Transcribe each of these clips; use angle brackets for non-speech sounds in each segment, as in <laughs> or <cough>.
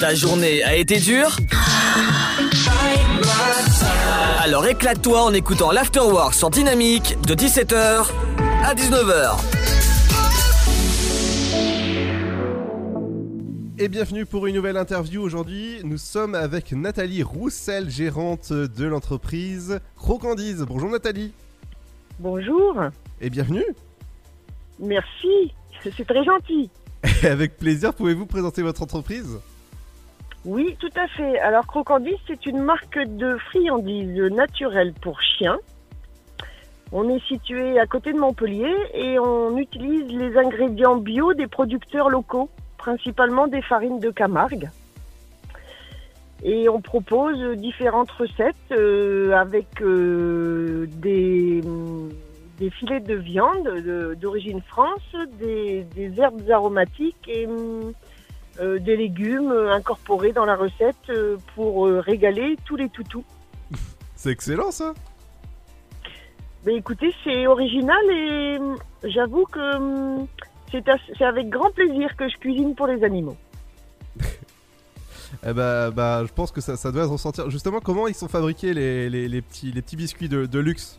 Ta journée a été dure Alors éclate-toi en écoutant l'Afterwork sur Dynamique de 17h à 19h. Et bienvenue pour une nouvelle interview. Aujourd'hui, nous sommes avec Nathalie Roussel, gérante de l'entreprise Crocandise. Bonjour Nathalie. Bonjour. Et bienvenue. Merci. C'est très gentil. <laughs> avec plaisir, pouvez-vous présenter votre entreprise? Oui, tout à fait. Alors Crocandise, c'est une marque de friandises naturelles pour chiens. On est situé à côté de Montpellier et on utilise les ingrédients bio des producteurs locaux, principalement des farines de Camargue. Et on propose différentes recettes euh, avec euh, des, filets de viande de- d'origine France, des, herbes aromatiques et des légumes incorporés dans la recette euh, pour euh, régaler tous les toutous. <laughs> C'est excellent ça Mais écoutez, c'est original et hum, j'avoue que hum, c'est avec grand plaisir que je cuisine pour les animaux. <laughs> Eh bah, bah, je pense que ça, ça doit se ressentir. Justement, comment ils sont fabriqués les, les- les petits, les petits biscuits de, de luxe?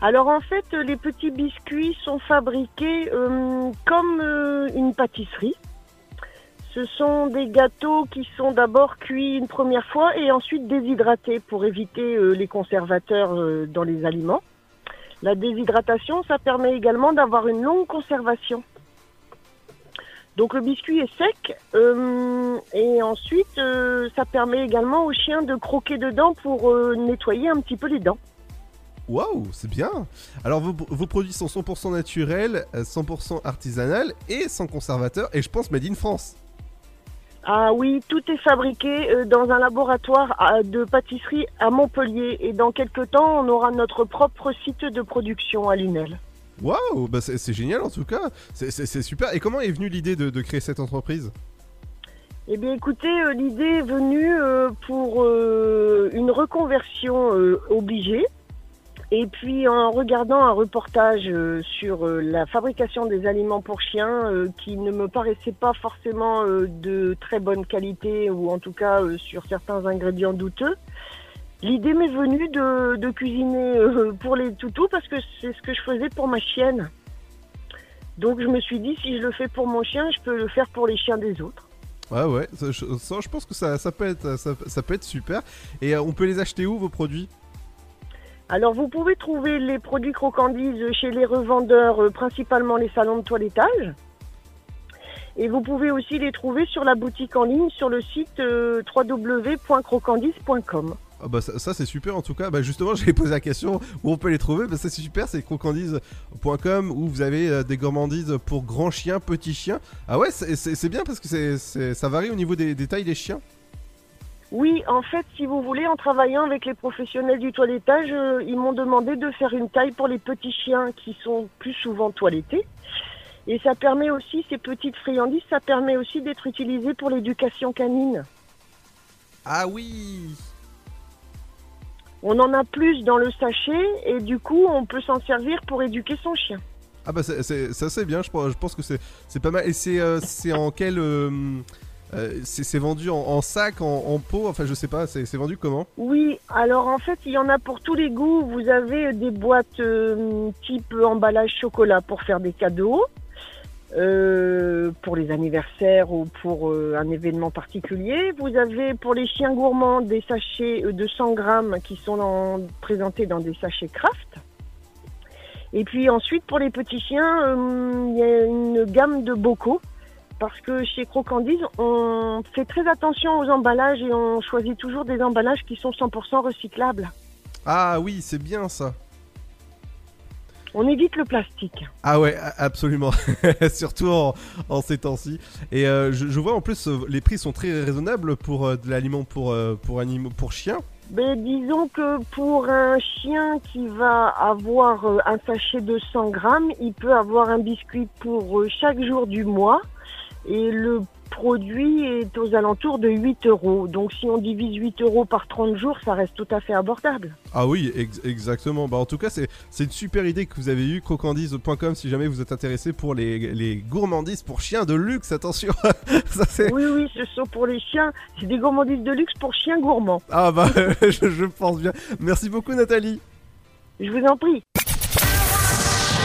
Alors en fait, euh, les petits biscuits sont fabriqués hum, comme euh, une pâtisserie. Ce sont des gâteaux qui sont d'abord cuits une première fois et ensuite déshydratés pour éviter euh, les conservateurs euh, dans les aliments. La déshydratation, ça permet également d'avoir une longue conservation. Donc le biscuit est sec euh, et ensuite ça permet également aux chiens de croquer dedans pour nettoyer un petit peu les dents. Waouh, c'est bien Alors, vos, produits sont 100% naturels, euh, 100% artisanal et sans conservateur, et je pense made in France. Ah oui, tout est fabriqué euh, dans un laboratoire de pâtisserie à Montpellier et dans quelques temps, on aura notre propre site de production à Lunel. Waouh, bah c'est génial en tout cas, c'est- super. Et comment est venue l'idée de, de créer cette entreprise? Eh bien écoutez, euh, l'idée est venue euh, pour une reconversion obligée. Et puis en regardant un reportage euh, sur euh, la fabrication des aliments pour chiens euh, qui ne me paraissait pas forcément de très bonne qualité ou en tout cas sur certains ingrédients douteux, l'idée m'est venue de, cuisiner pour les toutous parce que c'est ce que je faisais pour ma chienne. Donc je me suis dit si je le fais pour mon chien, je peux le faire pour les chiens des autres. Ouais, ouais, ça, je, pense que ça, peut être, ça, peut être super. Et on peut les acheter où vos produits? Alors vous pouvez trouver les produits crocandises chez les revendeurs, euh, principalement les salons de toilettage. Et vous pouvez aussi les trouver sur la boutique en ligne sur le site euh. Ah bah ça, c'est super en tout cas. Bah justement, <laughs> j'allais poser la question où on peut les trouver. Bah ça c'est super, c'est crocandise.com où vous avez euh, des gourmandises pour grands chiens, petits chiens. Ah ouais, c'est- bien parce que ça varie au niveau des tailles des chiens. Oui, en fait, si vous voulez, en travaillant avec les professionnels du toilettage, euh, ils m'ont demandé de faire une taille pour les petits chiens qui sont plus souvent toilettés. Et ça permet aussi, ces petites friandises, ça permet aussi d'être utilisé pour l'éducation canine. Ah oui On en a plus dans le sachet et du coup, on peut s'en servir pour éduquer son chien. Ah bah c'est- c'est ça c'est bien, je pense, je pense que c'est pas mal. Et c'est euh, c'est en quel... euh, euh, c'est vendu en, sac, en, pot, enfin je sais pas, c'est vendu comment? Oui, alors en fait, il y en a pour tous les goûts. Vous avez des boîtes euh, type emballage chocolat pour faire des cadeaux, euh, pour les anniversaires ou pour un événement particulier. Vous avez pour les chiens gourmands des sachets de 100 grammes qui sont présentés dans des sachets craft. Et puis ensuite, pour les petits chiens, il y a une gamme de bocaux. Parce que chez Crocandise, on fait très attention aux emballages et on choisit toujours des emballages qui sont 100% recyclables. Ah oui, c'est bien ça. On évite le plastique. Ah ouais, absolument. <laughs> Surtout en, en ces temps-ci. Et euh, je, je vois en plus, euh, les prix sont très raisonnables pour euh, de l'aliment pour, euh, pour, animaux, pour chiens. Mais disons que pour un chien qui va avoir un sachet de 100 grammes, il peut avoir un biscuit pour chaque jour du mois. Et le produit est aux alentours de 8 euros. Donc si on divise 8 euros par 30 jours, ça reste tout à fait abordable. Ah oui, ex- exactement. Bah en tout cas, c'est une super idée que vous avez eue, crocandise.com si jamais vous êtes intéressé pour les, les gourmandises pour chiens de luxe, attention. <laughs> Ça Oui, oui, ce sont pour les chiens. C'est des gourmandises de luxe pour chiens gourmands. Ah bah <laughs> je, je pense bien. Merci beaucoup Nathalie. Je vous en prie.